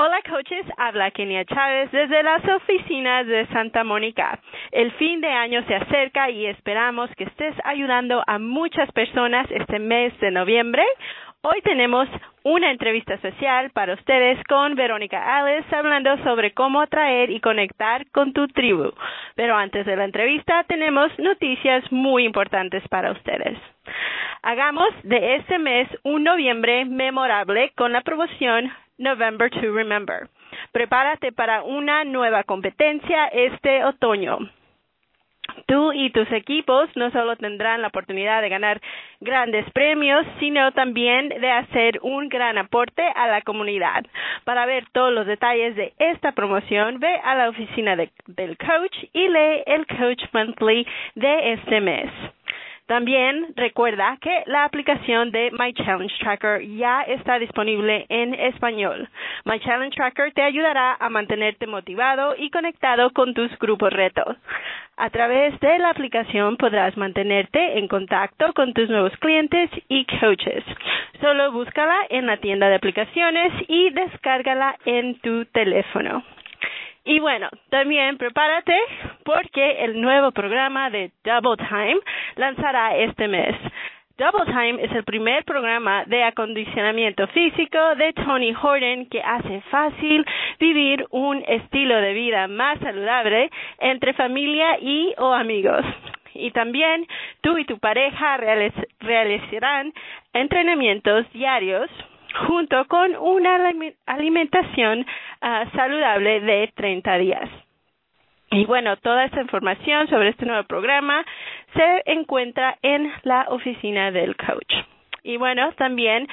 Hola coaches, habla Kenia Chávez desde las oficinas de Santa Mónica. El fin de año se acerca y esperamos que estés ayudando a muchas personas este mes de noviembre. Hoy tenemos una entrevista especial para ustedes con Verónica Alice hablando sobre cómo atraer y conectar con tu tribu. Pero antes de la entrevista tenemos noticias muy importantes para ustedes. Hagamos de este mes un noviembre memorable con la promoción November to Remember. Prepárate para una nueva competencia este otoño. Tú y tus equipos no solo tendrán la oportunidad de ganar grandes premios, sino también de hacer un gran aporte a la comunidad. Para ver todos los detalles de esta promoción, ve a la oficina del coach y lee el Coach Monthly de este mes. También recuerda que la aplicación de My Challenge Tracker ya está disponible en español. My Challenge Tracker te ayudará a mantenerte motivado y conectado con tus grupos retos. A través de la aplicación podrás mantenerte en contacto con tus nuevos clientes y coaches. Solo búscala en la tienda de aplicaciones y descárgala en tu teléfono. Y bueno, también prepárate porque el nuevo programa de Double Time lanzará este mes. Double Time es el primer programa de acondicionamiento físico de Tony Horton que hace fácil vivir un estilo de vida más saludable entre familia y o amigos. Y también tú y tu pareja realizarán entrenamientos diarios junto con una alimentación ah, saludable de 30 días. Y bueno, toda esta información sobre este nuevo programa se encuentra en la oficina del coach. Y bueno, también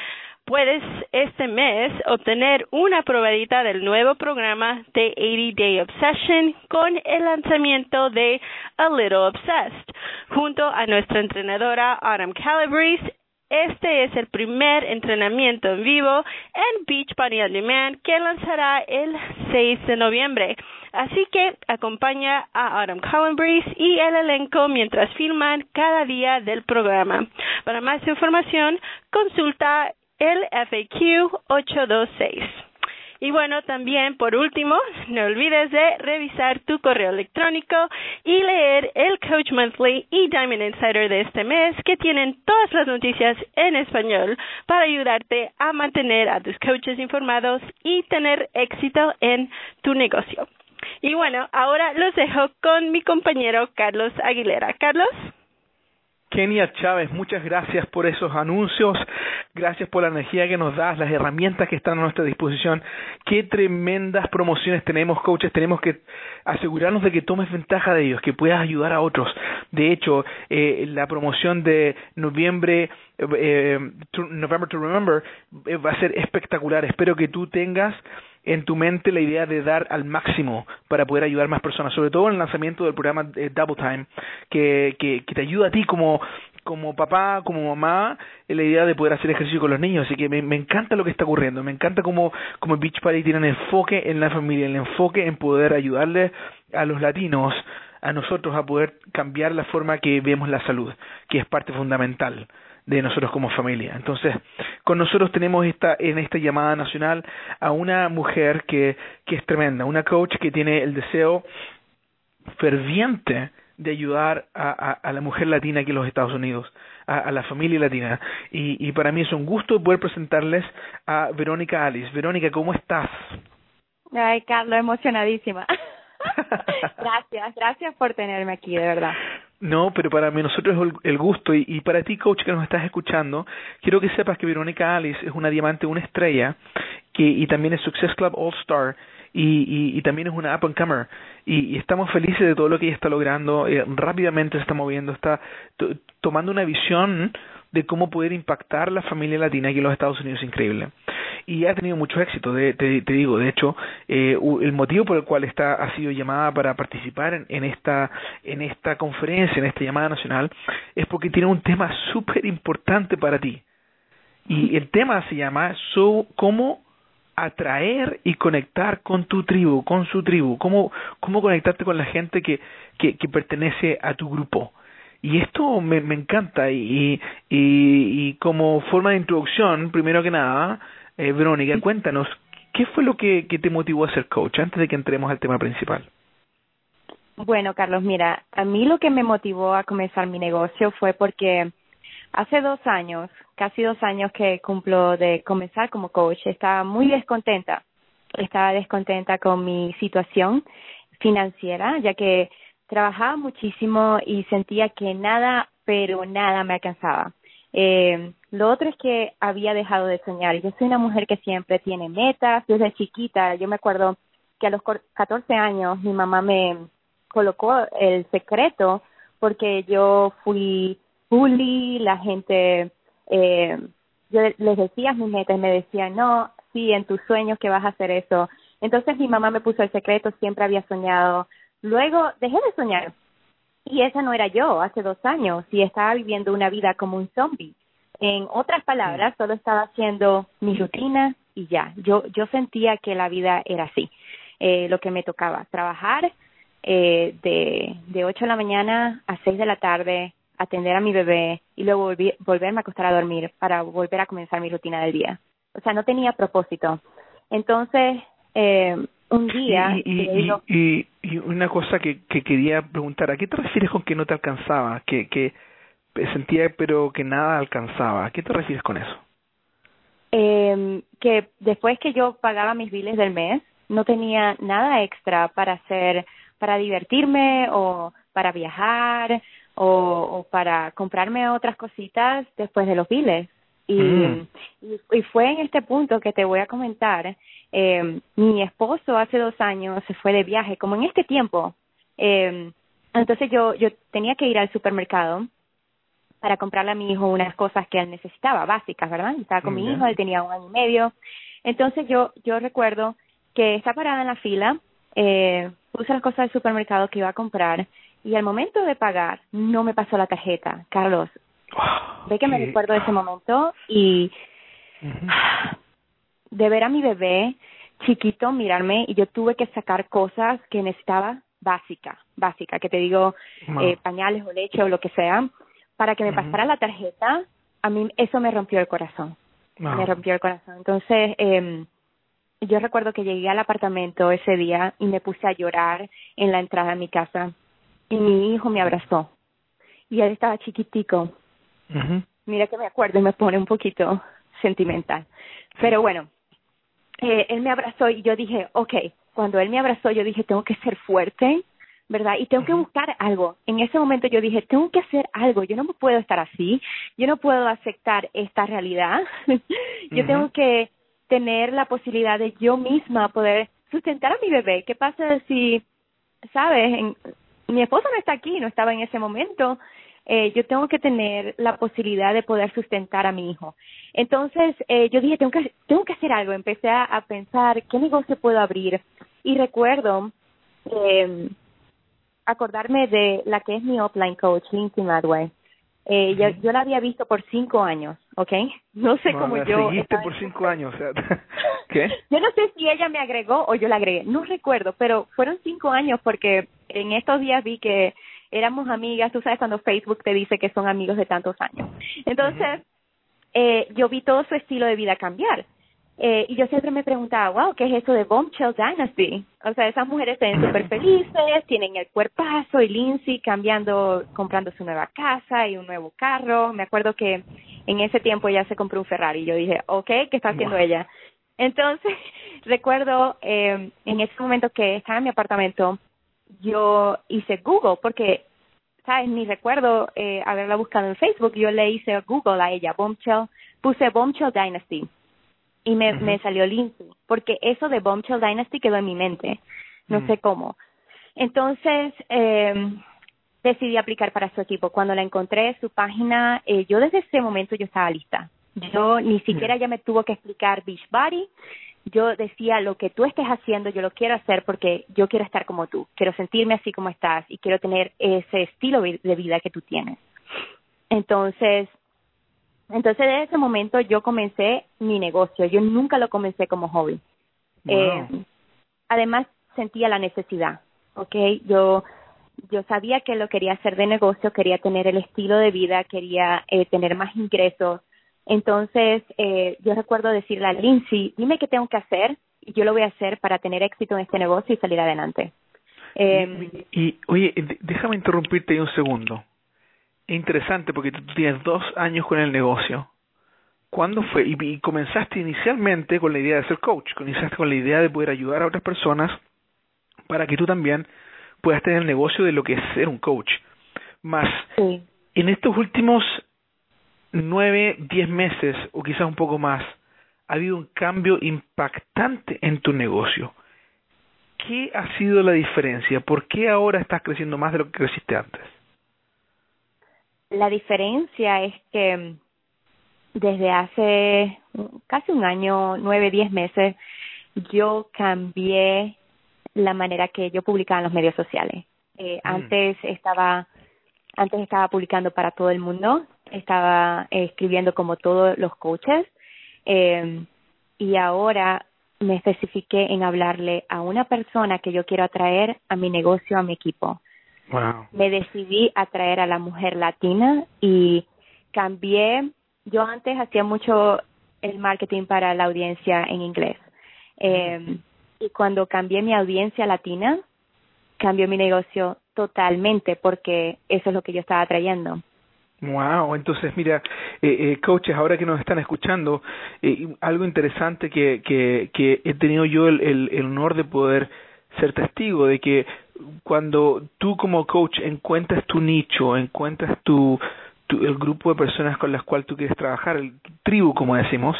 puedes este mes obtener una probadita del nuevo programa de 80 Day Obsession con el lanzamiento de A Little Obsessed junto a nuestra entrenadora Autumn Calabrese este es el primer entrenamiento en vivo en Beach Body On Demand que lanzará el 6 de noviembre. Así que acompaña a Autumn Calabrese y el elenco mientras filman cada día del programa. Para más información, consulta el FAQ 826. Y bueno, también por último, no olvides de revisar tu correo electrónico y leer el Coach Monthly y Diamond Insider de este mes que tienen todas las noticias en español para ayudarte a mantener a tus coaches informados y tener éxito en tu negocio. Y bueno, ahora los dejo con mi compañero Carlos Aguilera. Carlos. Kenia Chávez, muchas gracias por esos anuncios, gracias por la energía que nos das, las herramientas que están a nuestra disposición. Qué tremendas promociones tenemos, coaches. Tenemos que asegurarnos de que tomes ventaja de ellos, que puedas ayudar a otros. De hecho, eh, la promoción de noviembre, eh, November to Remember, eh, va a ser espectacular. Espero que tú tengas en tu mente la idea de dar al máximo para poder ayudar más personas, sobre todo en el lanzamiento del programa Double Time, que, que, que te ayuda a ti como, como papá, como mamá, en la idea de poder hacer ejercicio con los niños. Así que me, encanta lo que está ocurriendo. Me encanta cómo, como Beach Party tiene el enfoque en la familia, el enfoque en poder ayudarle a los latinos, a nosotros, a poder cambiar la forma que vemos la salud, que es parte fundamental de nosotros como familia. Entonces, con nosotros tenemos esta, en esta llamada nacional a una mujer que, que es tremenda, una coach que tiene el deseo ferviente de ayudar a, a, la mujer latina aquí en los Estados Unidos, a, a la familia latina. Y, y, para mí es un gusto poder presentarles a Verónica Alice. Verónica, ¿cómo estás? Ay, Carlos, emocionadísima. gracias, gracias por tenerme aquí, de verdad. No, pero para mí nosotros es el gusto. Y, para ti, coach, que nos estás escuchando, quiero que sepas que Verónica Alice es una diamante, una estrella, que y también es Success Club All Star y, y, y también es una up and comer. Y, y, estamos felices de todo lo que ella está logrando, eh, rápidamente se está moviendo, está tomando una visión de cómo poder impactar la familia latina aquí en los Estados Unidos increíble y ha tenido mucho éxito. De, te, te, digo, de hecho, eh, el motivo por el cual está ha sido llamada para participar en, en esta en esta conferencia, en esta llamada nacional, es porque tiene un tema súper importante para ti. Y el tema se llama so, cómo atraer y conectar con tu tribu, con su tribu, cómo, cómo conectarte con la gente que, que, que pertenece a tu grupo. Y esto me, me encanta y, y, y como forma de introducción, primero que nada, eh, Verónica, cuéntanos, ¿qué fue lo que, que te motivó a ser coach antes de que entremos al tema principal? Bueno, Carlos, mira, a mí lo que me motivó a comenzar mi negocio fue porque hace dos años, casi dos años que cumplo de comenzar como coach, estaba muy descontenta. Estaba descontenta con mi situación financiera, ya que trabajaba muchísimo y sentía que nada, pero nada me alcanzaba. Eh, lo otro es que había dejado de soñar. Yo soy una mujer que siempre tiene metas desde chiquita. Yo me acuerdo que a los 14 años mi mamá me colocó el secreto porque yo fui bully, la gente, eh, yo les decía mis metas y me decían, no, sí, en tus sueños que vas a hacer eso. Entonces mi mamá me puso el secreto, siempre había soñado. Luego dejé de soñar y esa no era yo hace dos años y estaba viviendo una vida como un zombie. En otras palabras, solo estaba haciendo mi rutina y ya. Yo, yo sentía que la vida era así. Eh, lo que me tocaba, trabajar, eh, de, de 8 de la mañana a 6 de la tarde, atender a mi bebé y luego volverme a acostar a dormir para volver a comenzar mi rutina del día. O sea, no tenía propósito. Entonces, eh, un día... Y, y, y, una cosa que, que quería preguntar, ¿a qué te refieres con que no te alcanzaba? Que, que sentía pero que nada alcanzaba. ¿A qué te refieres con eso? Eh, que después que yo pagaba mis biles del mes, no tenía nada extra para hacer para divertirme o para viajar o, o para comprarme otras cositas después de los biles. Y, mm. y, fue en este punto que te voy a comentar. Eh, mi esposo hace dos años se fue de viaje, como en este tiempo. Eh, entonces yo, yo tenía que ir al supermercado para comprarle a mi hijo unas cosas que él necesitaba, básicas, ¿verdad? Estaba con mi hijo, él tenía un año y medio. Entonces yo, yo recuerdo que está parada en la fila eh, puse las cosas del supermercado que iba a comprar y al momento de pagar no me pasó la tarjeta. Carlos, ve que me recuerdo de ese momento y de ver a mi bebé chiquito mirarme y yo tuve que sacar cosas que necesitaba básica, básica, que te digo eh, pañales o leche o lo que sea, para que me pasara la tarjeta, a mí eso me rompió el corazón. Me rompió el corazón. Entonces, eh, yo recuerdo que llegué al apartamento ese día y me puse a llorar en la entrada de mi casa y mi hijo me abrazó y él estaba chiquitico. Mira que me acuerdo y me pone un poquito sentimental. Pero bueno, eh, él me abrazó y yo dije, okay, cuando él me abrazó yo dije, tengo que ser fuerte, ¿verdad? Y tengo que buscar algo. En ese momento yo dije, tengo que hacer algo, yo no me puedo estar así, yo no puedo aceptar esta realidad, yo tengo que tener la posibilidad de yo misma poder sustentar a mi bebé. ¿Qué pasa si, sabes, mi esposo no está aquí, no estaba en ese momento? Eh, yo tengo que tener la posibilidad de poder sustentar a mi hijo. Entonces, eh, yo dije, tengo que, tengo que hacer algo. Empecé a, a pensar qué negocio puedo abrir. Y recuerdo eh, acordarme de la que es mi offline coach, Lindsay Madway. Eh, yo, yo la había visto por cinco años, ¿ok? No sé cómo yo... seguiste por cinco años, o sea, ¿qué? Yo no sé si ella me agregó o yo la agregué, no recuerdo, pero fueron cinco años porque en estos días vi que éramos amigas, tú sabes cuando Facebook te dice que son amigos de tantos años. Entonces, eh, yo vi todo su estilo de vida cambiar. Eh, y yo siempre me preguntaba, wow, ¿qué es eso de Bombshell Dynasty? O sea, esas mujeres están súper felices, tienen el cuerpazo y Lindsay cambiando, comprando su nueva casa y un nuevo carro. Me acuerdo que en ese tiempo ella se compró un Ferrari y yo dije, ok, ¿qué está haciendo ella? Entonces, recuerdo eh, en ese momento que estaba en mi apartamento, yo hice Google porque, ¿sabes? Ni recuerdo eh, haberla buscado en Facebook. Yo le hice Google a ella, Bombshell, puse Bombshell Dynasty y me, me salió Lindsay, porque eso de Bombshell Dynasty quedó en mi mente, no sé cómo. Entonces, eh, decidí aplicar para su equipo. Cuando la encontré, su página, eh, yo desde ese momento yo estaba lista. Yo ni siquiera ya me tuvo que explicar Beachbody. Yo decía, lo que tú estés haciendo, yo lo quiero hacer porque yo quiero estar como tú. Quiero sentirme así como estás y quiero tener ese estilo de vida que tú tienes. Entonces, entonces, desde ese momento yo comencé mi negocio. Yo nunca lo comencé como hobby. Eh, además, sentía la necesidad, ¿ok? Yo, yo sabía que lo quería hacer de negocio, quería tener el estilo de vida, quería eh, tener más ingresos. Entonces, eh, yo recuerdo decirle a Lindsay, dime qué tengo que hacer yo lo voy a hacer para tener éxito en este negocio y salir adelante. Eh, y, oye, déjame interrumpirte un segundo. Es interesante porque tú tienes dos años con el negocio. ¿Cuándo fue? Y, comenzaste inicialmente con la idea de ser coach, comenzaste con la idea de poder ayudar a otras personas para que tú también puedas tener el negocio de lo que es ser un coach. Más, en estos últimos nueve, diez meses, o quizás un poco más, ha habido un cambio impactante en tu negocio. ¿Qué ha sido la diferencia? ¿Por qué ahora estás creciendo más de lo que creciste antes? La diferencia es que desde hace casi un año, nueve, diez meses, yo cambié la manera que yo publicaba en los medios sociales. Eh, mm. Antes estaba antes estaba publicando para todo el mundo, estaba escribiendo como todos los coaches eh, y ahora me especifiqué en hablarle a una persona que yo quiero atraer a mi negocio, a mi equipo. Wow. Me decidí atraer a la mujer latina y cambié. Yo antes hacía mucho el marketing para la audiencia en inglés. Eh, y cuando cambié mi audiencia latina, cambió mi negocio totalmente porque eso es lo que yo estaba trayendo. Wow, entonces mira, eh, eh, coaches, ahora que nos están escuchando, eh, algo interesante que, que, que he tenido yo el, el, honor de poder ser testigo de que cuando tú como coach encuentras tu nicho, encuentras tu, tu el grupo de personas con las cuales tú quieres trabajar, el tribu como decimos,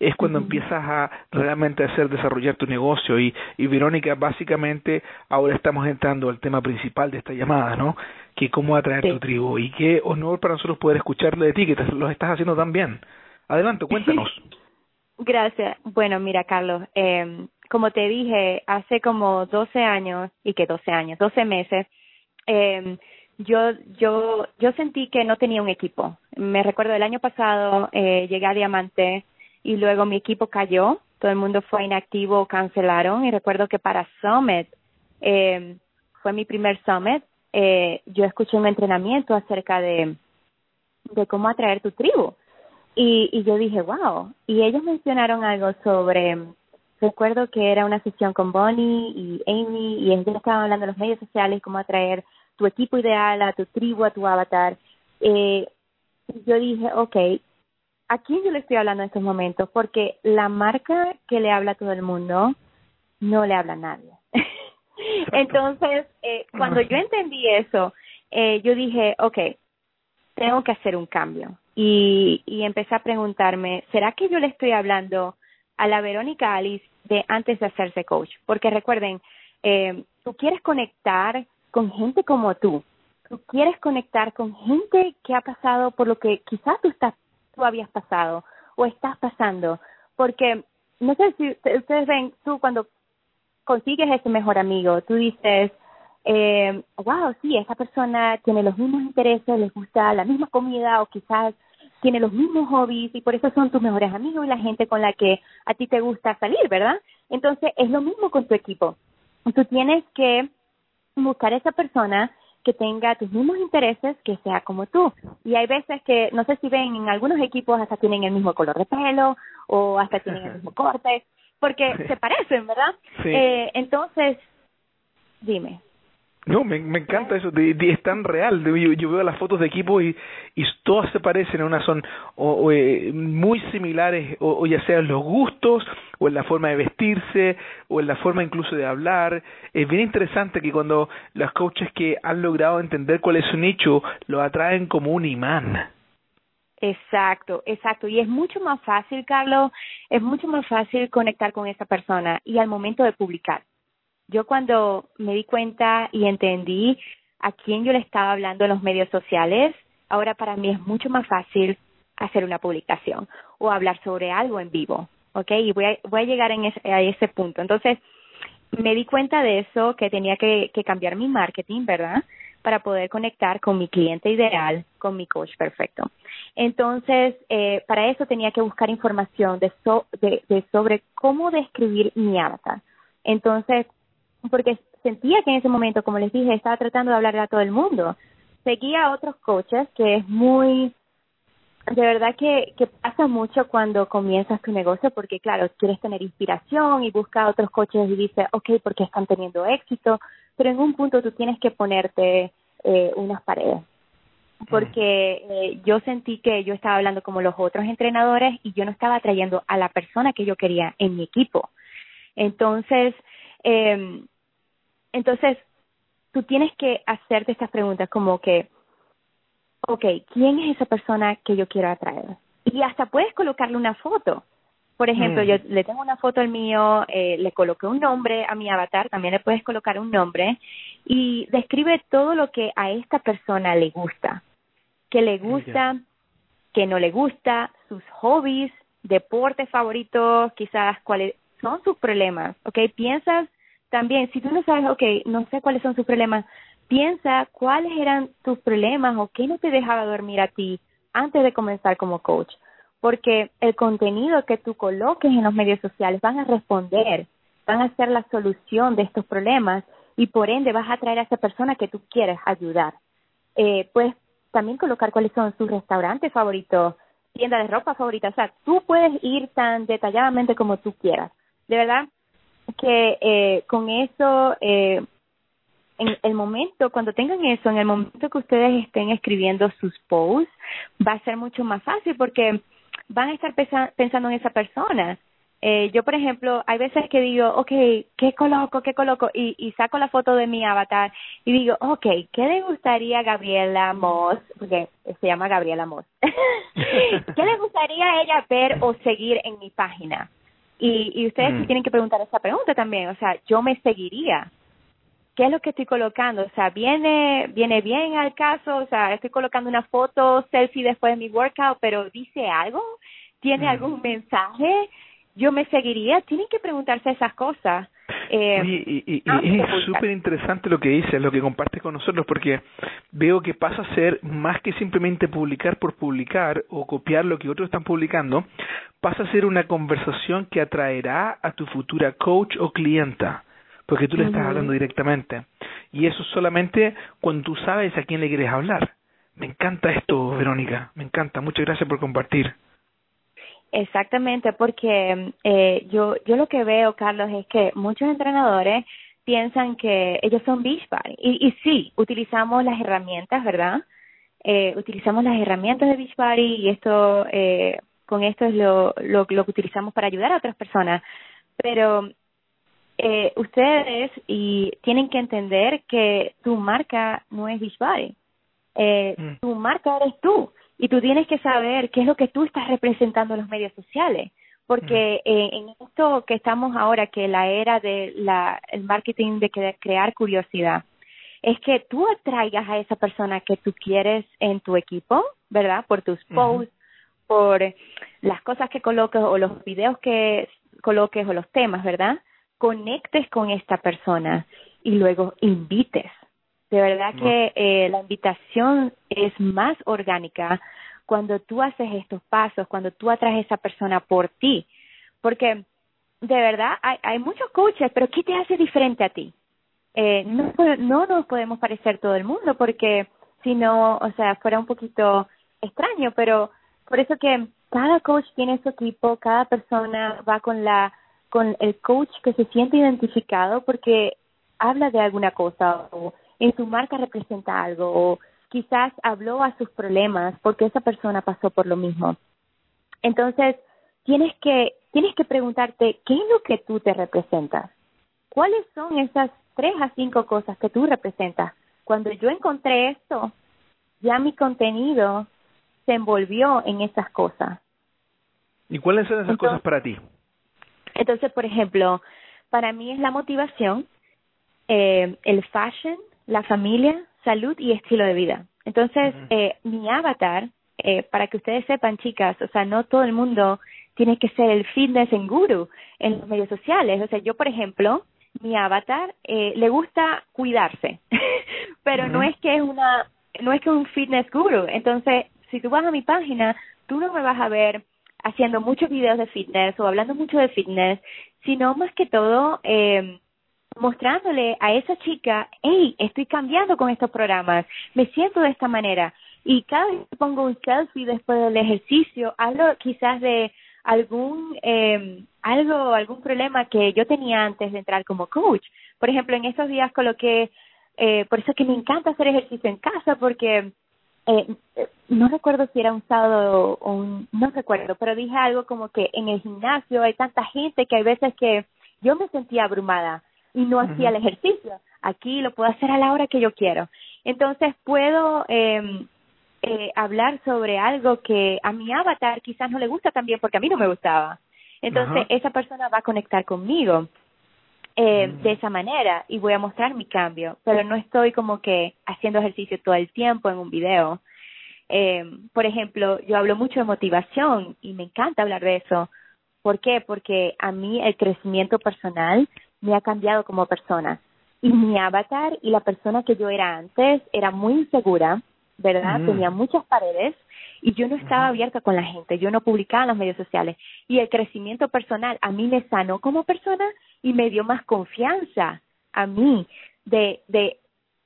es cuando empiezas a realmente hacer desarrollar tu negocio y, y Verónica básicamente ahora estamos entrando al tema principal de esta llamada, ¿no? Que cómo atraer tu tribu y qué honor para nosotros poder escucharle de ti que te, lo estás haciendo tan bien. Adelante, cuéntanos. Gracias. Bueno, mira, Carlos, eh, como te dije, hace como 12 años, y que 12 años, 12 meses, eh, yo, yo, yo sentí que no tenía un equipo. Me recuerdo el año pasado, eh, llegué a Diamante, y luego mi equipo cayó, todo el mundo fue inactivo, cancelaron y recuerdo que para Summit, eh, fue mi primer Summit, eh, yo escuché un entrenamiento acerca de, de cómo atraer tu tribu y, y yo dije, wow, y ellos mencionaron algo sobre, recuerdo que era una sesión con Bonnie y Amy y ellos estaban hablando de los medios sociales, cómo atraer tu equipo ideal, a tu tribu, a tu avatar. Eh, yo dije, okay, ¿a quién yo le estoy hablando en estos momentos? Porque la marca que le habla a todo el mundo no le habla a nadie. Entonces, eh, cuando yo entendí eso, eh, yo dije, ok, tengo que hacer un cambio. Y, y empecé a preguntarme, ¿será que yo le estoy hablando a la Verónica Alice de antes de hacerse coach? Porque recuerden, eh, tú quieres conectar con gente como tú. Tú quieres conectar con gente que ha pasado por lo que quizás tú estás tú habías pasado o estás pasando. Porque no sé si ustedes ven, tú cuando consigues ese mejor amigo, tú dices, eh, wow, sí, esa persona tiene los mismos intereses, les gusta la misma comida o quizás tiene los mismos hobbies y por eso son tus mejores amigos y la gente con la que a ti te gusta salir, ¿verdad? Entonces es lo mismo con tu equipo. Tú tienes que buscar a esa persona que tenga tus mismos intereses, que sea como tú. Y hay veces que, no sé si ven, en algunos equipos hasta tienen el mismo color de pelo o hasta tienen el mismo corte, porque se parecen, ¿verdad? Eh, entonces, dime. No, me, encanta eso, es tan real. Yo, veo las fotos de equipo y, todas se parecen, una son o, eh, muy similares, o, ya sea en los gustos, o en la forma de vestirse, o en la forma incluso de hablar. Es bien interesante que cuando los coaches que han logrado entender cuál es su nicho, lo atraen como un imán. Exacto, exacto. Y es mucho más fácil, Carlos, es mucho más fácil conectar con esa persona y al momento de publicar yo cuando me di cuenta y entendí a quién yo le estaba hablando en los medios sociales, ahora para mí es mucho más fácil hacer una publicación o hablar sobre algo en vivo, ¿ok? Y voy a, voy a llegar en ese, a ese punto. Entonces, me di cuenta de eso, que tenía que, que cambiar mi marketing, ¿verdad? Para poder conectar con mi cliente ideal, con mi coach perfecto. Entonces, eh, para eso tenía que buscar información de, de, de sobre cómo describir mi avatar. Entonces, porque sentía que en ese momento, como les dije, estaba tratando de hablarle a todo el mundo. Seguía a otros coaches que es muy de verdad que, que pasa mucho cuando comienzas tu negocio porque claro, quieres tener inspiración y buscas a otros coches y dices, ok, porque están teniendo éxito, pero en un punto tú tienes que ponerte eh, unas paredes. Porque eh, yo sentí que yo estaba hablando como los otros entrenadores y yo no estaba trayendo a la persona que yo quería en mi equipo. Entonces, eh, entonces, tú tienes que hacerte estas preguntas como que, ok, ¿quién es esa persona que yo quiero atraer? Y hasta puedes colocarle una foto. Por ejemplo, yo le tengo una foto al mío, eh, le coloqué un nombre a mi avatar, también le puedes colocar un nombre y describe todo lo que a esta persona le gusta, que le gusta, que no le gusta, sus hobbies, deportes favoritos, quizás cuáles son sus problemas, ¿ok? Piensas también, si tú no sabes, ok, no sé cuáles son sus problemas, piensa cuáles eran tus problemas o qué no te dejaba dormir a ti antes de comenzar como coach. Porque el contenido que tú coloques en los medios sociales van a responder, van a ser la solución de estos problemas y por ende vas a atraer a esa persona que tú quieres ayudar. Eh, puedes también colocar cuáles son sus restaurantes favoritos, tienda de ropa favorita, o sea, tú puedes ir tan detalladamente como tú quieras. De verdad, que eh, con eso, eh, en el momento, cuando tengan eso, en el momento que ustedes estén escribiendo sus posts, va a ser mucho más fácil porque van a estar pensando en esa persona. Eh, yo, por ejemplo, hay veces que digo, ok, ¿qué coloco? ¿Qué coloco? Y, y saco la foto de mi avatar y digo, ok, ¿qué le gustaría Gabriela Moss? Porque se llama Gabriela Moss. ¿Qué le gustaría ella ver o seguir en mi página? Y, y ustedes mm. tienen que preguntar esa pregunta también, o sea, yo me seguiría. ¿Qué es lo que estoy colocando? O sea, viene viene bien al caso, o sea, estoy colocando una foto selfie después de mi workout, pero dice algo, tiene mm. algún mensaje, yo me seguiría. Tienen que preguntarse esas cosas. Eh, y, y, y, es súper interesante lo que dices, lo que compartes con nosotros, porque veo que pasa a ser más que simplemente publicar por publicar o copiar lo que otros están publicando, pasa a ser una conversación que atraerá a tu futura coach o clienta, porque tú le estás hablando directamente. Y eso solamente cuando tú sabes a quién le quieres hablar. Me encanta esto, Verónica, me encanta. Muchas gracias por compartir. Exactamente, porque eh, yo, yo lo que veo, Carlos, es que muchos entrenadores piensan que ellos son Beachbody. Y, y sí, utilizamos las herramientas, ¿verdad? Eh, utilizamos las herramientas de Beachbody y esto, eh, con esto es lo, lo, lo que utilizamos para ayudar a otras personas. Pero eh, ustedes y tienen que entender que tu marca no es Beachbody. Eh, mm. Tu marca eres tú y tú tienes que saber qué es lo que tú estás representando en los medios sociales porque eh, en esto que estamos ahora que la era de la el marketing de crear curiosidad es que tú atraigas a esa persona que tú quieres en tu equipo verdad por tus posts por las cosas que coloques o los videos que coloques o los temas verdad conectes con esta persona y luego invites de verdad que eh, la invitación es más orgánica cuando tú haces estos pasos, cuando tú atraes a esa persona por ti. Porque de verdad hay, hay muchos coaches, pero ¿qué te hace diferente a ti? Eh, no, no nos podemos parecer todo el mundo porque si no, o sea, fuera un poquito extraño, pero por eso que cada coach tiene su equipo, cada persona va con la con el coach que se siente identificado porque habla de alguna cosa o en su marca representa algo o quizás habló a sus problemas porque esa persona pasó por lo mismo. Entonces, tienes que tienes que preguntarte qué es lo que tú te representas. ¿Cuáles son esas tres a cinco cosas que tú representas? Cuando yo encontré esto, ya mi contenido se envolvió en esas cosas. ¿Y cuáles son esas cosas para ti? Entonces, por ejemplo, para mí es la motivación, eh, el fashion, la familia, salud y estilo de vida. Entonces, eh, mi avatar, eh, para que ustedes sepan, chicas, o sea, no todo el mundo tiene que ser el fitness en guru en los medios sociales. O sea, yo, por ejemplo, mi avatar eh, le gusta cuidarse, pero no es que es una, no es que es un fitness guru. Entonces, si tú vas a mi página, tú no me vas a ver haciendo muchos videos de fitness o hablando mucho de fitness, sino más que todo eh, mostrándole a esa chica, hey, estoy cambiando con estos programas, me siento de esta manera. y cada vez que pongo un selfie después del ejercicio, hablo quizás de algún eh, algo algún problema que yo tenía antes de entrar como coach. Por ejemplo, en estos días coloqué eh, por eso que me encanta hacer ejercicio en casa porque eh, no recuerdo si era un sábado o un, no recuerdo, pero dije algo como que en el gimnasio hay tanta gente que hay veces que yo me sentía abrumada y no hacía el ejercicio. Aquí lo puedo hacer a la hora que yo quiero. Entonces puedo eh, eh, hablar sobre algo que a mi avatar quizás no le gusta también porque a mí no me gustaba. Entonces esa persona va a conectar conmigo eh, mm. de esa manera y voy a mostrar mi cambio, pero no estoy como que haciendo ejercicio todo el tiempo en un video. Eh, por ejemplo, yo hablo mucho de motivación y me encanta hablar de eso. ¿Por qué? Porque a mí el crecimiento personal me ha cambiado como persona. Y mi avatar y la persona que yo era antes era muy insegura, ¿verdad? Tenía muchas paredes y yo no estaba abierta con la gente, yo no publicaba en los medios sociales. Y el crecimiento personal a mí me sanó como persona y me dio más confianza a mí de, de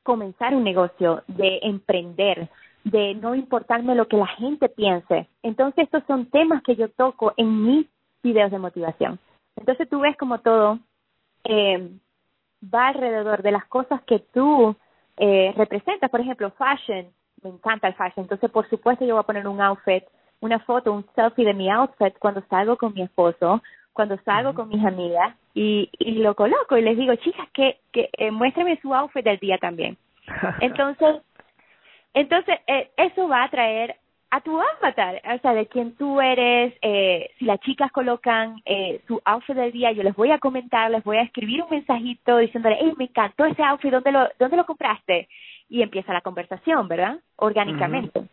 comenzar un negocio, de emprender, de no importarme lo que la gente piense. Entonces estos son temas que yo toco en mis videos de motivación. Entonces tú ves como todo eh, va alrededor de las cosas que tú eh, representas. Por ejemplo, fashion, me encanta el fashion. Entonces, por supuesto, yo voy a poner un outfit, una foto, un selfie de mi outfit cuando salgo con mi esposo, cuando salgo con mis amigas y, y lo coloco y les digo, chicas, que, que eh, muéstrame su outfit del día también. Entonces, entonces eh, eso va a traer a tu avatar, o sea, de quién tú eres, eh, si las chicas colocan eh, su outfit del día, yo les voy a comentar, les voy a escribir un mensajito diciéndole, hey, me encantó ese outfit, ¿dónde lo, dónde lo compraste? Y empieza la conversación, ¿verdad? Orgánicamente.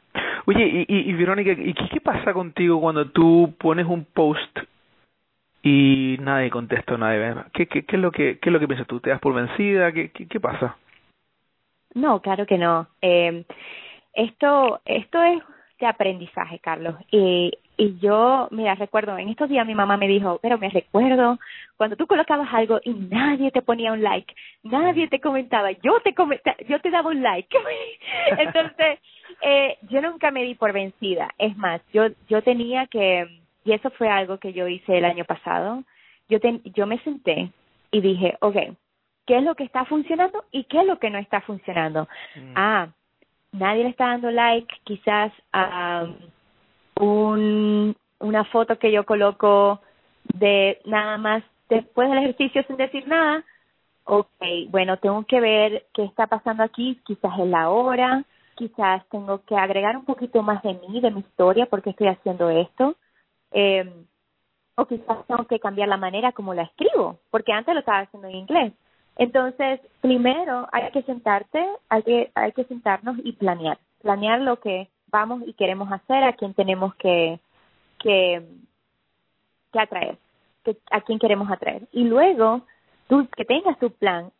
Oye, y, y, Verónica, ¿y qué, pasa contigo cuando tú pones un post y nadie contesta, nadie ve? ¿Qué, qué, qué, es lo que, ¿Qué es lo que piensas tú? ¿Te das por vencida? ¿Qué, qué, qué pasa? No, claro que no. Eh, esto, esto es de aprendizaje, Carlos. Y, y yo, mira, recuerdo, en estos días mi mamá me dijo, pero me recuerdo cuando tú colocabas algo y nadie te ponía un like, nadie te comentaba, yo te comentaba, yo te daba un like. Entonces, eh, yo nunca me di por vencida. Es más, yo, yo tenía que, y eso fue algo que yo hice el año pasado, yo, ten, yo me senté y dije, okay, ¿qué es lo que está funcionando y qué es lo que no está funcionando? Mm. Ah, nadie le está dando like quizás a un, una foto que yo coloco de nada más después del ejercicio sin decir nada, ok, bueno, tengo que ver qué está pasando aquí, quizás es la hora, quizás tengo que agregar un poquito más de mí, de mi historia, porque estoy haciendo esto, eh, o quizás tengo que cambiar la manera como la escribo, porque antes lo estaba haciendo en inglés. Entonces, primero hay que sentarte, hay que, hay que sentarnos y planear, planear lo que vamos y queremos hacer, a quién tenemos que, que, que atraer, que, a quién queremos atraer. Y luego, tú que tengas tu plan,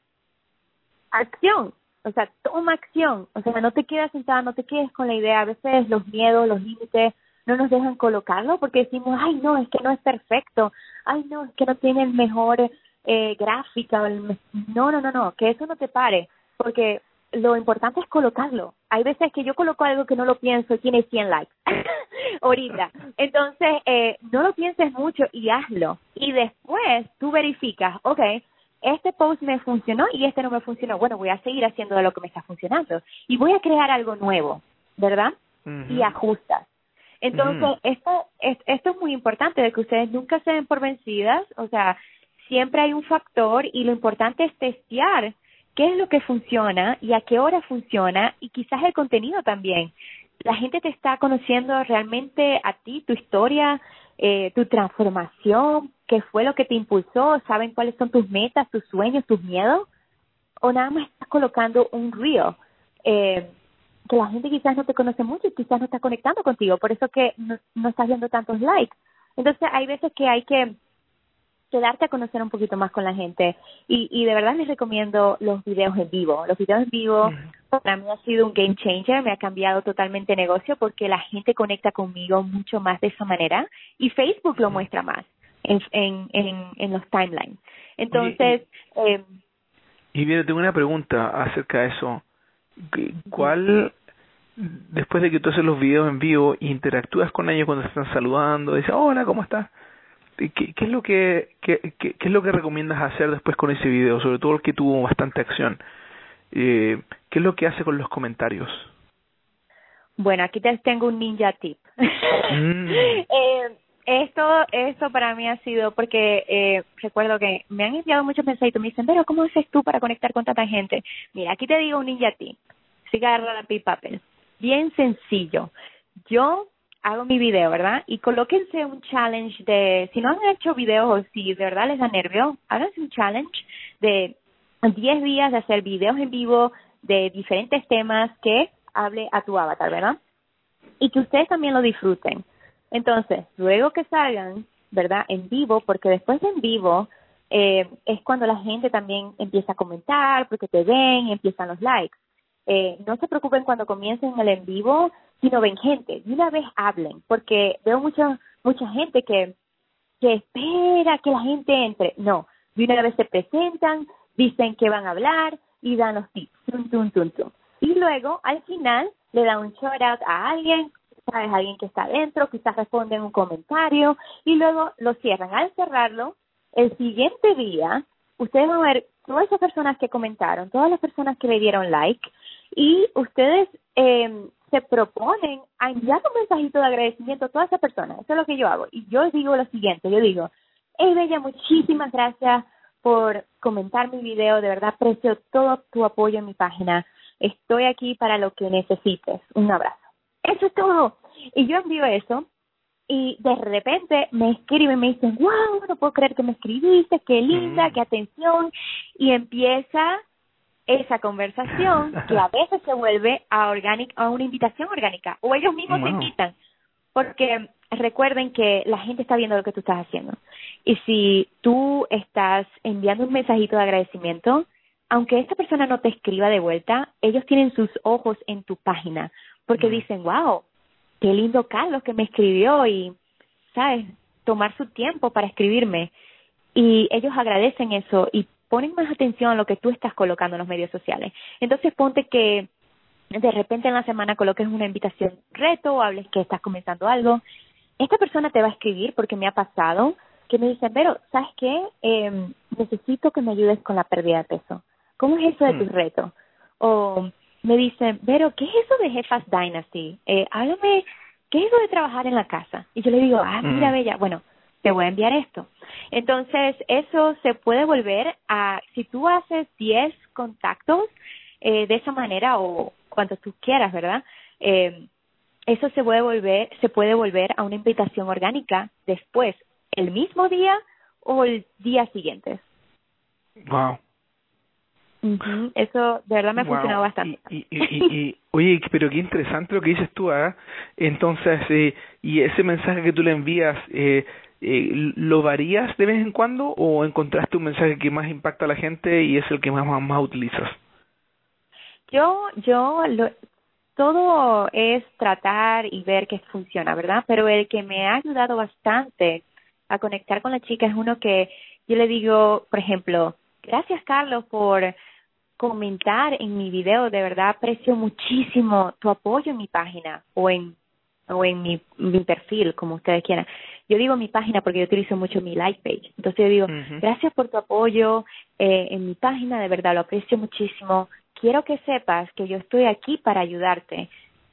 acción, o sea, toma acción, o sea, no te quedes sentada, no te quedes con la idea, a veces los miedos, los límites no nos dejan colocarlo porque decimos, ay, no, es que no es perfecto, ay, no, es que no tiene el mejor eh, gráfica. No, no, no, no, que eso no te pare, porque lo importante es colocarlo. Hay veces que yo coloco algo que no lo pienso y tiene 100 likes ahorita. Entonces, eh, no lo pienses mucho y hazlo. Y después tú verificas, ok, este post me funcionó y este no me funcionó. Bueno, voy a seguir haciendo de lo que me está funcionando. Y voy a crear algo nuevo, ¿verdad? Y ajustas. Entonces, esto, esto es muy importante, de que ustedes nunca se den por vencidas, o sea, siempre hay un factor y lo importante es testear qué es lo que funciona y a qué hora funciona y quizás el contenido también. La gente te está conociendo realmente a ti, tu historia, eh, tu transformación, qué fue lo que te impulsó, saben cuáles son tus metas, tus sueños, tus miedos, o nada más estás colocando un reel eh, que la gente quizás no te conoce mucho y quizás no está conectando contigo, por eso que no, no estás viendo tantos likes. Entonces hay veces que hay que quedarte a conocer un poquito más con la gente. Y, y de verdad les recomiendo los videos en vivo. Los videos en vivo para mí ha sido un game changer, me ha cambiado totalmente el negocio porque la gente conecta conmigo mucho más de esa manera y Facebook lo muestra más en, en, en, en los timelines. Entonces... eh, y bien, tengo una pregunta acerca de eso. ¿Cuál después de que tú haces los videos en vivo, interactúas con ellos cuando están saludando, dices, hola, ¿cómo estás? ¿Qué, qué es lo que qué, qué, qué, es lo que recomiendas hacer después con ese video, sobre todo el que tuvo bastante acción? Eh, ¿Qué es lo que hace con los comentarios? Bueno, aquí te tengo un ninja tip. Mm. eh, esto, esto para mí ha sido porque eh, recuerdo que me han enviado muchos mensajes y me dicen, pero ¿cómo haces tú para conectar con tanta gente? Mira, aquí te digo un ninja tip. Siga la papel. Bien sencillo. Yo hago mi video, ¿verdad? Y colóquense un challenge de, si no han hecho videos o si de verdad les da nervio, háganse un challenge de 10 días de hacer videos en vivo de diferentes temas que hable a tu avatar, ¿verdad? Y que ustedes también lo disfruten. Entonces, luego que salgan, ¿verdad? En vivo, porque después de en vivo eh, es cuando la gente también empieza a comentar, porque te ven, empiezan los likes. Eh, no se preocupen cuando comiencen el en vivo, sino ven gente, y una vez hablen, porque veo mucha mucha gente que que espera que la gente entre. No, de una vez se presentan, dicen que van a hablar y dan los tips. Y luego, al final, le dan un shout out a alguien, sabes, alguien que está adentro, quizás responden un comentario y luego lo cierran. Al cerrarlo, el siguiente día, ustedes van a ver todas esas personas que comentaron, todas las personas que le dieron like y ustedes eh, se proponen a enviar un mensajito de agradecimiento a todas esas personas. Eso es lo que yo hago. Y yo digo lo siguiente, yo digo, hey Bella, muchísimas gracias por comentar mi video, de verdad aprecio todo tu apoyo en mi página. Estoy aquí para lo que necesites. Un abrazo. Eso es todo. Y yo envío eso y de repente me escriben, me dicen, wow, no puedo creer que me escribiste, qué linda, mm. qué atención. Y empieza esa conversación que a veces se vuelve a, organic, a una invitación orgánica o ellos mismos te invitan. Porque recuerden que la gente está viendo lo que tú estás haciendo. Y si tú estás enviando un mensajito de agradecimiento, aunque esta persona no te escriba de vuelta, ellos tienen sus ojos en tu página porque dicen, wow, qué lindo Carlos que me escribió y, ¿sabes? Tomar su tiempo para escribirme. Y ellos agradecen eso y ponen más atención a lo que tú estás colocando en los medios sociales. Entonces ponte que de repente en la semana coloques una invitación reto o hables que estás comenzando algo. Esta persona te va a escribir porque me ha pasado que me dicen, pero, ¿sabes qué? Eh, necesito que me ayudes con la pérdida de peso. ¿Cómo es eso de tu mm. reto? O me dicen, pero, ¿qué es eso de Jefas Dynasty? Eh, háblame, ¿qué es eso de trabajar en la casa? Y yo le digo, ah, mira, Bella, bueno, te voy a enviar esto. Entonces, eso se puede volver a, si tú haces 10 contactos eh, de esa manera o cuanto tú quieras, ¿verdad? Eh, eso se puede volver, se puede volver a una invitación orgánica después, el mismo día o el día siguiente. Wow. Eso de verdad me ha funcionado bastante. Y, y, y, oye, pero qué interesante lo que dices tú, ¿ah? Entonces, eh, ¿y ese mensaje que tú le envías, eh, eh, lo varías de vez en cuando o encontraste un mensaje que más impacta a la gente y es el que más, más, utilizas? Yo, yo, lo, todo es tratar y ver que funciona, ¿verdad? Pero el que me ha ayudado bastante a conectar con la chica es uno que yo le digo, por ejemplo, gracias Carlos por comentar en mi video, de verdad aprecio muchísimo tu apoyo en mi página o en o en mi, mi perfil, como ustedes quieran. Yo digo mi página porque yo utilizo mucho mi like page. Entonces yo digo, gracias por tu apoyo eh, en mi página, de verdad lo aprecio muchísimo. Quiero que sepas que yo estoy aquí para ayudarte.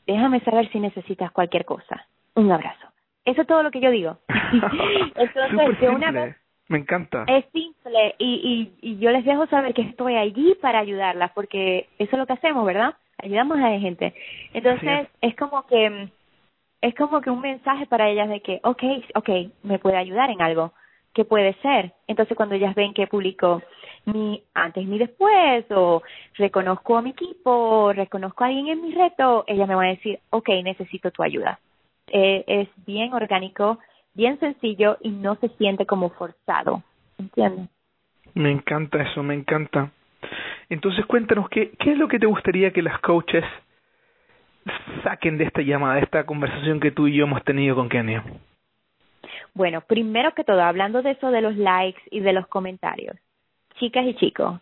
Déjame saber si necesitas cualquier cosa. Un abrazo. Eso es todo lo que yo digo. Entonces, de una vez me encanta. Es simple y, y, y yo les dejo saber que estoy allí para ayudarlas porque eso es lo que hacemos, ¿verdad? Ayudamos a la gente. Entonces es. como que es como que un mensaje para ellas de que, okay, okay, me puede ayudar en algo. ¿Qué puede ser? Entonces cuando ellas ven que publico mi antes ni después o reconozco a mi equipo, reconozco a alguien en mi reto, ellas me van a decir, okay, necesito tu ayuda. Eh, es bien orgánico bien sencillo y no se siente como forzado, ¿entiendes? Me encanta eso, me encanta. Entonces cuéntanos, ¿qué, qué es lo que te gustaría que las coaches saquen de esta llamada, de esta conversación que tú y yo hemos tenido con Kenia? Bueno, primero que todo, hablando de eso de los likes y de los comentarios, chicas y chicos,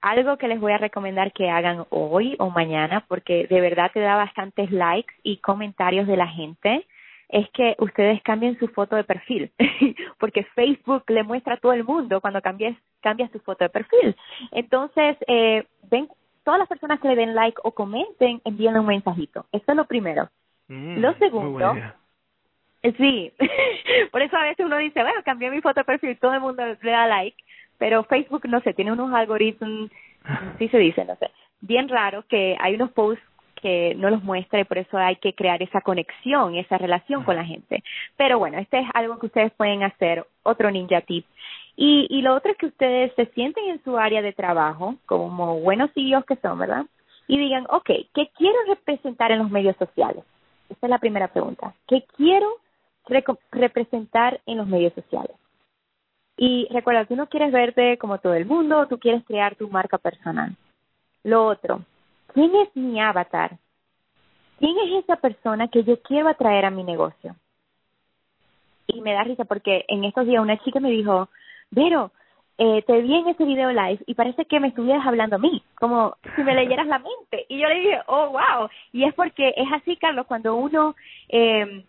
algo que les voy a recomendar que hagan hoy o mañana, porque de verdad te da bastantes likes y comentarios de la gente, es que ustedes cambien su foto de perfil, porque Facebook le muestra a todo el mundo cuando cambies, cambias tu foto de perfil. Entonces, eh, ven, todas las personas que le den like o comenten, envíen un mensajito. Eso es lo primero. Mm, lo segundo, sí, por eso a veces uno dice, bueno, cambié mi foto de perfil, todo el mundo le da like, pero Facebook, no sé, tiene unos algoritmos, sí se dice, no sé, bien raro que hay unos posts que no los muestra y por eso hay que crear esa conexión, esa relación con la gente. Pero bueno, este es algo que ustedes pueden hacer, otro ninja tip. Y, y lo otro es que ustedes se sienten en su área de trabajo, como buenos CEOs que son, ¿verdad? Y digan, ok, ¿qué quiero representar en los medios sociales? Esta es la primera pregunta. ¿Qué quiero representar en los medios sociales? Y recuerda, tú no quieres verte como todo el mundo, tú quieres crear tu marca personal. Lo otro, ¿quién es mi avatar? ¿Quién es esa persona que yo quiero atraer a mi negocio? Y me da risa porque en estos días una chica me dijo, Vero, eh, te vi en ese video live y parece que me estuvieras hablando a mí, como si me leyeras la mente. Y yo le dije, oh, wow. Y es porque es así, Carlos, cuando uno eh,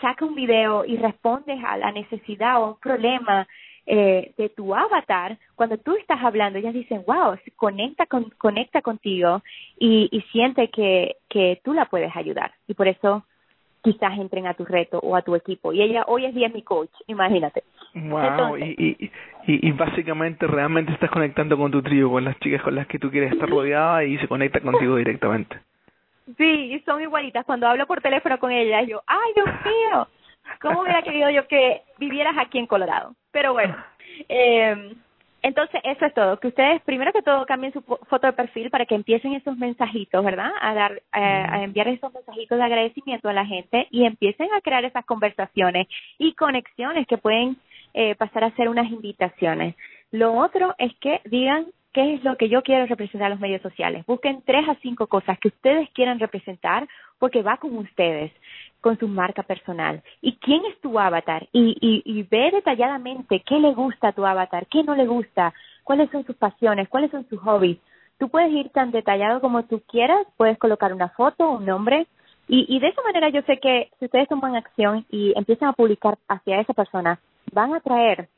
saca un video y respondes a la necesidad o un problema eh, de tu avatar, cuando tú estás hablando, ellas dicen, wow, conecta, con, conecta contigo y, y siente que, que tú la puedes ayudar. Y por eso quizás entren a tu reto o a tu equipo. Y ella hoy es día mi coach, imagínate. Wow, y, y, y, y, básicamente realmente estás conectando con tu tribu, con las chicas con las que tú quieres estar rodeada y se conecta contigo directamente. Sí, son igualitas. Cuando hablo por teléfono con ellas, yo, ay, Dios mío, ¿cómo hubiera querido yo que vivieras aquí en Colorado? Pero bueno, eh, entonces eso es todo. Que ustedes primero que todo cambien su foto de perfil para que empiecen esos mensajitos, ¿verdad? A dar, eh, a enviar esos mensajitos de agradecimiento a la gente y empiecen a crear esas conversaciones y conexiones que pueden eh, pasar a ser unas invitaciones. Lo otro es que digan qué es lo que yo quiero representar en los medios sociales. Busquen tres a cinco cosas que ustedes quieran representar porque va con ustedes con su marca personal. ¿Y quién es tu avatar? Y, y, y ve detalladamente qué le gusta a tu avatar, qué no le gusta, cuáles son sus pasiones, cuáles son sus hobbies. Tú puedes ir tan detallado como tú quieras, puedes colocar una foto, un nombre, y, y de esa manera yo sé que si ustedes toman acción y empiezan a publicar hacia esa persona, van a traer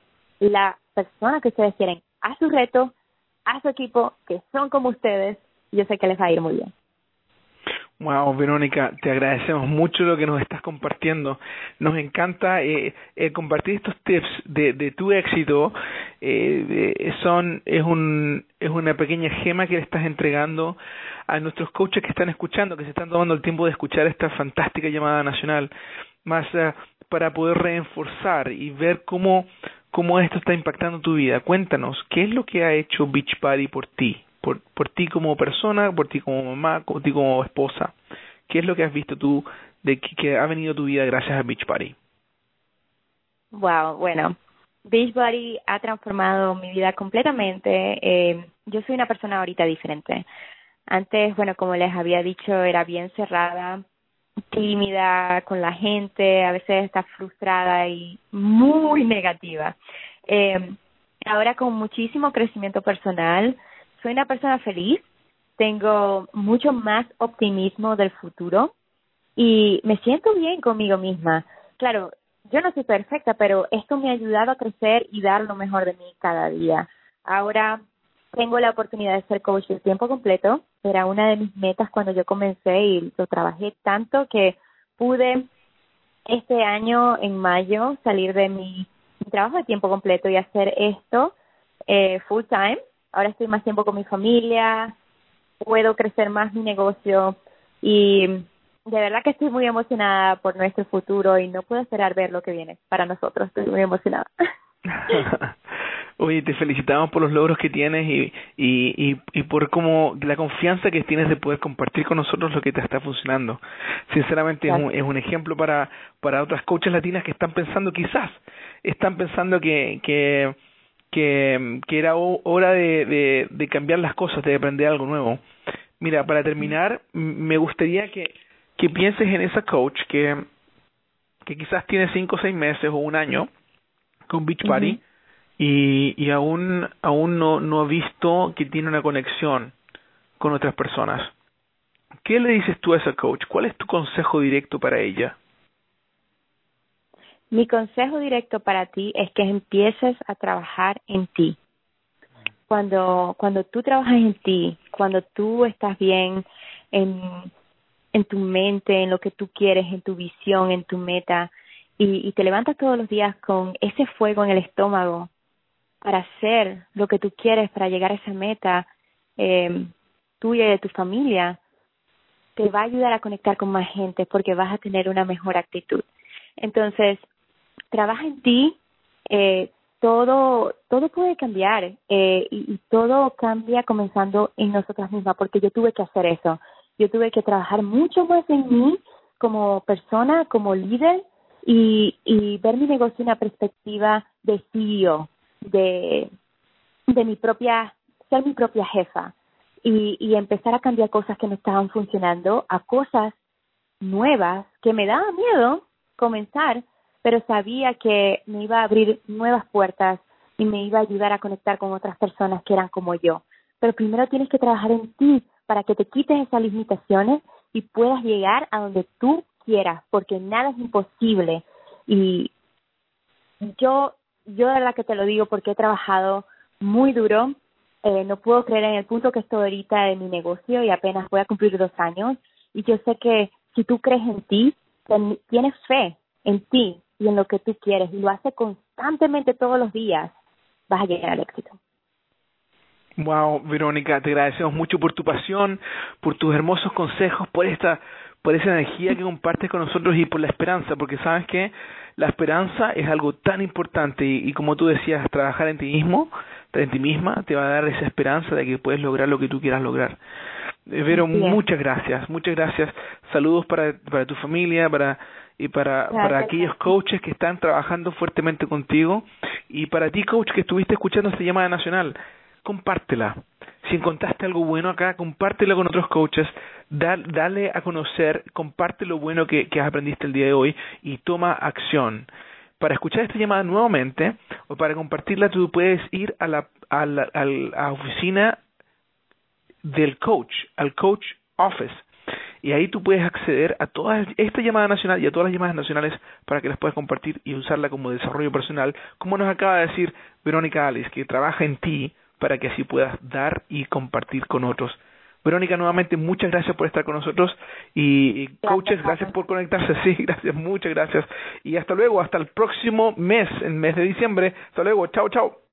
la persona que ustedes quieren a su reto, a su equipo, que son como ustedes, y yo sé que les va a ir muy bien. Wow, Verónica, te agradecemos mucho lo que nos estás compartiendo. Nos encanta eh, eh, compartir estos tips de, tu éxito. Eh, son es un es una pequeña gema que le estás entregando a nuestros coaches que están escuchando, que se están tomando el tiempo de escuchar esta fantástica llamada nacional, más uh, para poder reforzar y ver cómo cómo esto está impactando tu vida. Cuéntanos, ¿qué es lo que ha hecho Beach Party por ti? Por, por ti como persona, por ti como mamá, por ti como esposa. ¿Qué es lo que has visto tú de que, ha venido tu vida gracias a Beach Party? Wow, bueno, Beach Party ha transformado mi vida completamente. Eh, yo soy una persona ahorita diferente. Antes, bueno, como les había dicho, era bien cerrada, tímida con la gente, a veces está frustrada y muy negativa. Eh, ahora con muchísimo crecimiento personal, soy una persona feliz, tengo mucho más optimismo del futuro y me siento bien conmigo misma. Claro, yo no soy perfecta, pero esto me ha ayudado a crecer y dar lo mejor de mí cada día. Ahora tengo la oportunidad de ser coach de tiempo completo. Era una de mis metas cuando yo comencé y lo trabajé tanto que pude este año, en mayo, salir de mi, trabajo de tiempo completo y hacer esto eh, full time ahora estoy más tiempo con mi familia, puedo crecer más mi negocio y de verdad que estoy muy emocionada por nuestro futuro y no puedo esperar ver lo que viene para nosotros. Estoy muy emocionada. Oye, te felicitamos por los logros que tienes y, y, y, y por cómo la confianza que tienes de poder compartir con nosotros lo que te está funcionando. Sinceramente es un, es un ejemplo para, para otras coaches latinas que están pensando quizás, están pensando que, que que, que era hora de, de, de cambiar las cosas, de aprender algo nuevo. Mira, para terminar, me gustaría que, que pienses en esa coach que, que quizás tiene cinco o seis meses o un año con Beach Party y, y aún, aún no, no ha visto que tiene una conexión con otras personas. ¿Qué le dices tú a esa coach? ¿Cuál es tu consejo directo para ella? Mi consejo directo para ti es que empieces a trabajar en ti. Cuando, cuando tú trabajas en ti, cuando tú estás bien en, en tu mente, en lo que tú quieres, en tu visión, en tu meta, y, te levantas todos los días con ese fuego en el estómago para hacer lo que tú quieres, para llegar a esa meta eh, tuya y de tu familia, te va a ayudar a conectar con más gente porque vas a tener una mejor actitud. Entonces, trabaja en ti, eh, todo, todo puede cambiar eh, y, todo cambia comenzando en nosotras mismas, porque yo tuve que hacer eso. Yo tuve que trabajar mucho más en mí como persona, como líder y, y ver mi negocio en una perspectiva de CEO, de, de mi propia, ser mi propia jefa y, y empezar a cambiar cosas que no estaban funcionando a cosas nuevas que me daba miedo comenzar, pero sabía que me iba a abrir nuevas puertas y me iba a ayudar a conectar con otras personas que eran como yo. Pero primero tienes que trabajar en ti para que te quites esas limitaciones y puedas llegar a donde tú quieras, porque nada es imposible. Y yo, yo de verdad que te lo digo porque he trabajado muy duro. Eh, no puedo creer en el punto que estoy ahorita de mi negocio y apenas voy a cumplir dos años. Y yo sé que si tú crees en ti, tienes fe en ti y en lo que tú quieres y lo haces constantemente todos los días, vas a llegar al éxito. Wow, Verónica, te agradecemos mucho por tu pasión, por tus hermosos consejos, por esta, por esa energía que compartes con nosotros y por la esperanza, porque sabes que la esperanza es algo tan importante y, y como tú decías, trabajar en ti mismo, en ti misma, te va a dar esa esperanza de que puedes lograr lo que tú quieras lograr. Eh, Vero, muchas gracias, muchas gracias. Saludos para, para tu familia, para y para, para aquellos coaches que están trabajando fuertemente contigo y para ti coach que estuviste escuchando esta llamada nacional, compártela. Si encontraste algo bueno acá, compártelo con otros coaches, dale a conocer, comparte lo bueno que, que aprendiste el día de hoy y toma acción. Para escuchar esta llamada nuevamente o para compartirla, tú puedes ir a la, a la, a la oficina del coach, al coach office y ahí tú puedes acceder a toda esta llamada nacional y a todas las llamadas nacionales para que las puedas compartir y usarla como desarrollo personal, como nos acaba de decir Verónica Alice, que trabaja en ti para que así puedas dar y compartir con otros. Verónica, nuevamente muchas gracias por estar con nosotros y, y coaches, gracias por conectarse, sí, gracias, muchas gracias y hasta luego, hasta el próximo mes, el mes de diciembre, hasta luego, chao, chao.